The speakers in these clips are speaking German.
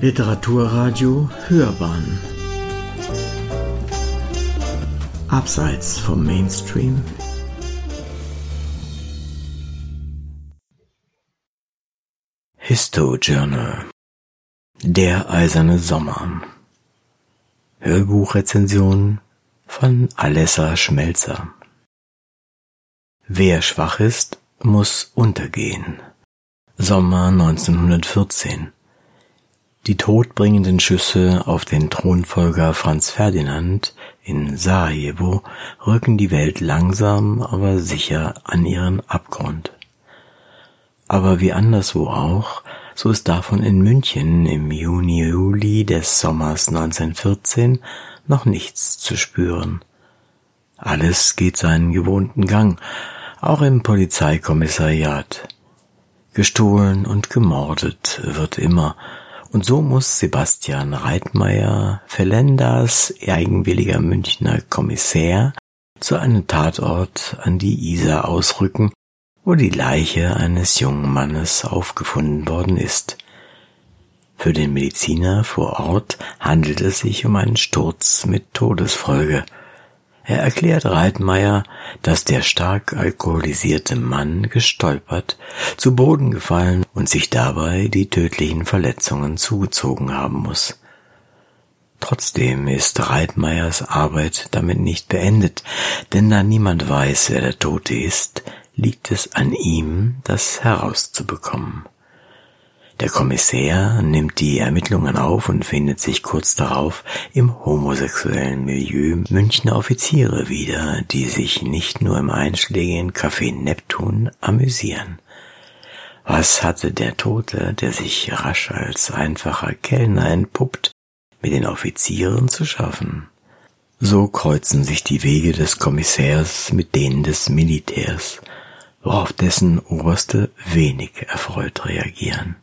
Literaturradio Hörbahn. Abseits vom Mainstream. Histo Journal. Der eiserne Sommer. Hörbuchrezension von Alessa Schmelzer. Wer schwach ist, muss untergehen. Sommer 1914 die todbringenden Schüsse auf den Thronfolger Franz Ferdinand in Sarajevo rücken die Welt langsam, aber sicher an ihren Abgrund. Aber wie anderswo auch, so ist davon in München im Juni, Juli des Sommers 1914 noch nichts zu spüren. Alles geht seinen gewohnten Gang, auch im Polizeikommissariat. Gestohlen und gemordet wird immer, und so muss Sebastian Reitmeier, Verlenders eigenwilliger Münchner Kommissär, zu einem Tatort an die Isar ausrücken, wo die Leiche eines jungen Mannes aufgefunden worden ist. Für den Mediziner vor Ort handelt es sich um einen Sturz mit Todesfolge – er erklärt Reitmeier, dass der stark alkoholisierte Mann gestolpert, zu Boden gefallen und sich dabei die tödlichen Verletzungen zugezogen haben muss. Trotzdem ist Reitmeiers Arbeit damit nicht beendet, denn da niemand weiß, wer der Tote ist, liegt es an ihm, das herauszubekommen. Der Kommissär nimmt die Ermittlungen auf und findet sich kurz darauf im homosexuellen Milieu Münchner Offiziere wieder, die sich nicht nur im einschlägigen Café Neptun amüsieren. Was hatte der Tote, der sich rasch als einfacher Kellner entpuppt, mit den Offizieren zu schaffen? So kreuzen sich die Wege des Kommissärs mit denen des Militärs, worauf dessen Oberste wenig erfreut reagieren.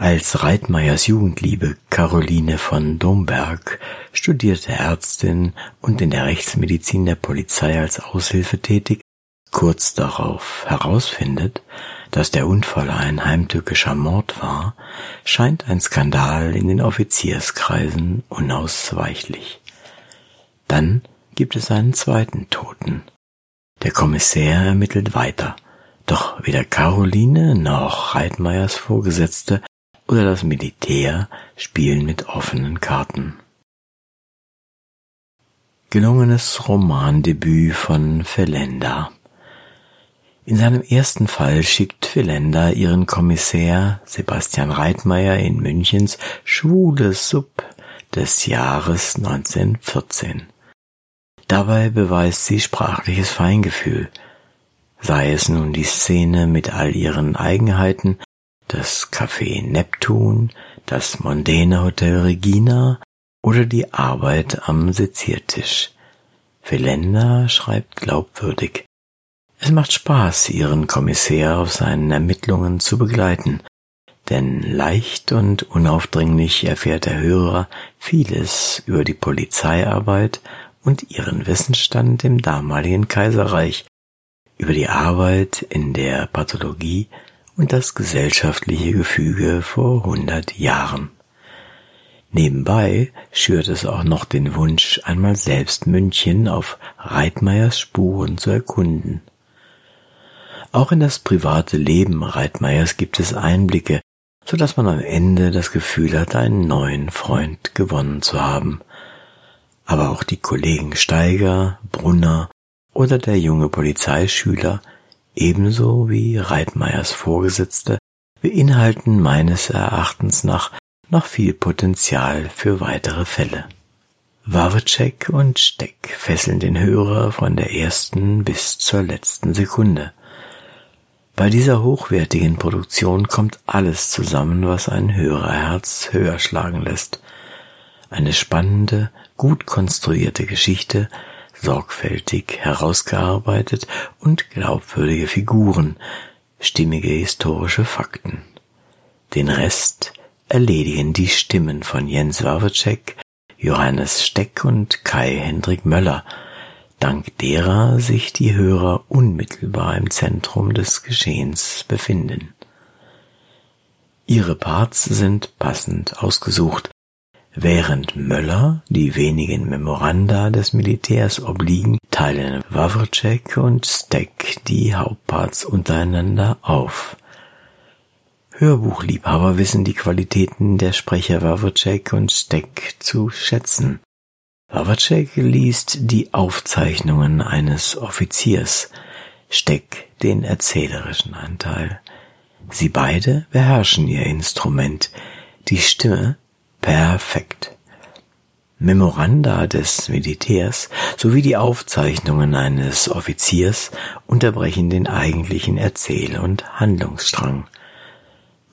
Als Reitmeiers Jugendliebe Caroline von Domberg, studierte Ärztin und in der Rechtsmedizin der Polizei als Aushilfe tätig, kurz darauf herausfindet, dass der Unfall ein heimtückischer Mord war, scheint ein Skandal in den Offizierskreisen unausweichlich. Dann gibt es einen zweiten Toten. Der Kommissär ermittelt weiter, doch weder Caroline noch Reitmeiers Vorgesetzte oder das Militär spielen mit offenen Karten. Gelungenes Romandebüt von Felenda. In seinem ersten Fall schickt Felenda ihren Kommissär Sebastian Reitmeier in Münchens Schwule Sub des Jahres 1914. Dabei beweist sie sprachliches Feingefühl, sei es nun die Szene mit all ihren Eigenheiten das Café Neptun, das mondäne Hotel Regina oder die Arbeit am Seziertisch. Felenda schreibt glaubwürdig. Es macht Spaß, ihren Kommissär auf seinen Ermittlungen zu begleiten, denn leicht und unaufdringlich erfährt der Hörer vieles über die Polizeiarbeit und ihren Wissensstand im damaligen Kaiserreich, über die Arbeit in der Pathologie und das gesellschaftliche Gefüge vor hundert Jahren. Nebenbei schürt es auch noch den Wunsch, einmal selbst München auf Reitmeiers Spuren zu erkunden. Auch in das private Leben Reitmeiers gibt es Einblicke, so dass man am Ende das Gefühl hat, einen neuen Freund gewonnen zu haben. Aber auch die Kollegen Steiger, Brunner oder der junge Polizeischüler ebenso wie Reitmeiers Vorgesetzte beinhalten meines Erachtens nach noch viel Potenzial für weitere Fälle. Wawrcek und Steck fesseln den Hörer von der ersten bis zur letzten Sekunde. Bei dieser hochwertigen Produktion kommt alles zusammen, was ein Hörerherz höher schlagen lässt. Eine spannende, gut konstruierte Geschichte, sorgfältig herausgearbeitet und glaubwürdige Figuren, stimmige historische Fakten. Den Rest erledigen die Stimmen von Jens Wawrcek, Johannes Steck und Kai Hendrik Möller, dank derer sich die Hörer unmittelbar im Zentrum des Geschehens befinden. Ihre Parts sind passend ausgesucht. Während Möller die wenigen Memoranda des Militärs obliegen, teilen Wawrcek und Steck die Hauptparts untereinander auf. Hörbuchliebhaber wissen die Qualitäten der Sprecher Wawrcek und Steck zu schätzen. Wawrcek liest die Aufzeichnungen eines Offiziers, Steck den erzählerischen Anteil. Sie beide beherrschen ihr Instrument, die Stimme perfekt. Memoranda des Militärs sowie die Aufzeichnungen eines Offiziers unterbrechen den eigentlichen Erzähl- und Handlungsstrang.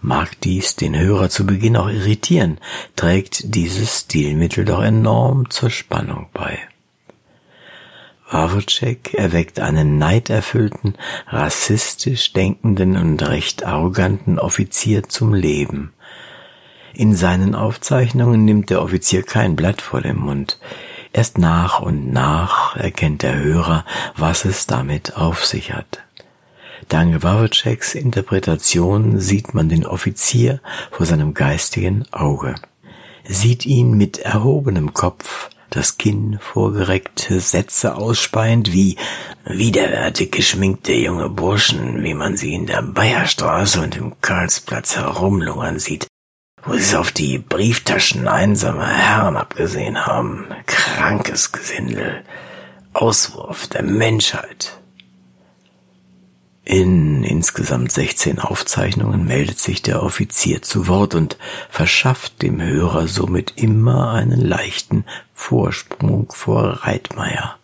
Mag dies den Hörer zu Beginn auch irritieren, trägt dieses Stilmittel doch enorm zur Spannung bei. Wawrcek erweckt einen neiderfüllten, rassistisch denkenden und recht arroganten Offizier zum Leben. In seinen Aufzeichnungen nimmt der Offizier kein Blatt vor den Mund. Erst nach und nach erkennt der Hörer, was es damit auf sich hat. Dank Wawrceks Interpretation sieht man den Offizier vor seinem geistigen Auge, sieht ihn mit erhobenem Kopf, das Kinn vorgereckt, Sätze ausspeiend wie widerwärtig geschminkte junge Burschen, wie man sie in der Bayerstraße und im Karlsplatz herumlungern sieht, wo sie es auf die Brieftaschen einsamer Herren abgesehen haben. Krankes Gesindel. Auswurf der Menschheit. In insgesamt 16 Aufzeichnungen meldet sich der Offizier zu Wort und verschafft dem Hörer somit immer einen leichten Vorsprung vor Reitmeier.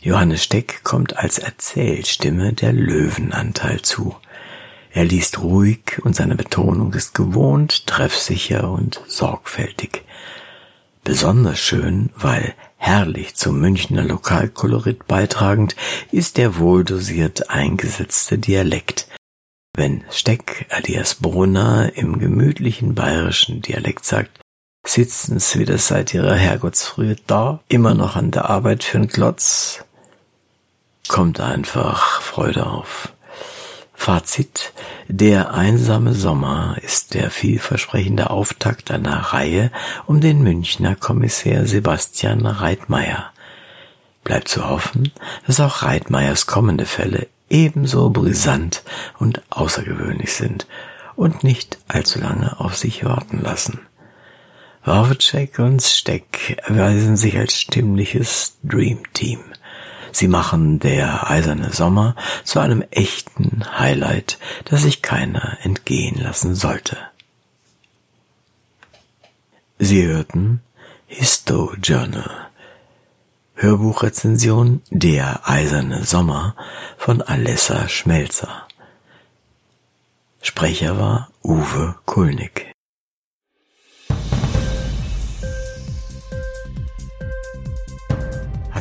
Johannes Steck kommt als Erzählstimme der Löwenanteil zu. Er liest ruhig und seine Betonung ist gewohnt, treffsicher und sorgfältig. Besonders schön, weil herrlich zum Münchner Lokalkolorit beitragend, ist der wohldosiert eingesetzte Dialekt. Wenn Steck alias Brunner im gemütlichen bayerischen Dialekt sagt, sitzen's wieder seit ihrer Herrgottsfrühe da, immer noch an der Arbeit für'n Klotz, kommt einfach Freude auf. Fazit. Der einsame Sommer ist der vielversprechende Auftakt einer Reihe um den Münchner Kommissär Sebastian Reitmeier. Bleibt zu hoffen, dass auch Reitmeiers kommende Fälle ebenso brisant und außergewöhnlich sind und nicht allzu lange auf sich warten lassen. Wawrcek und Steck erweisen sich als stimmliches Dream Team. Sie machen der eiserne Sommer zu einem echten Highlight, das sich keiner entgehen lassen sollte. Sie hörten Histo Journal Hörbuchrezension Der eiserne Sommer von Alessa Schmelzer. Sprecher war Uwe Kulnig.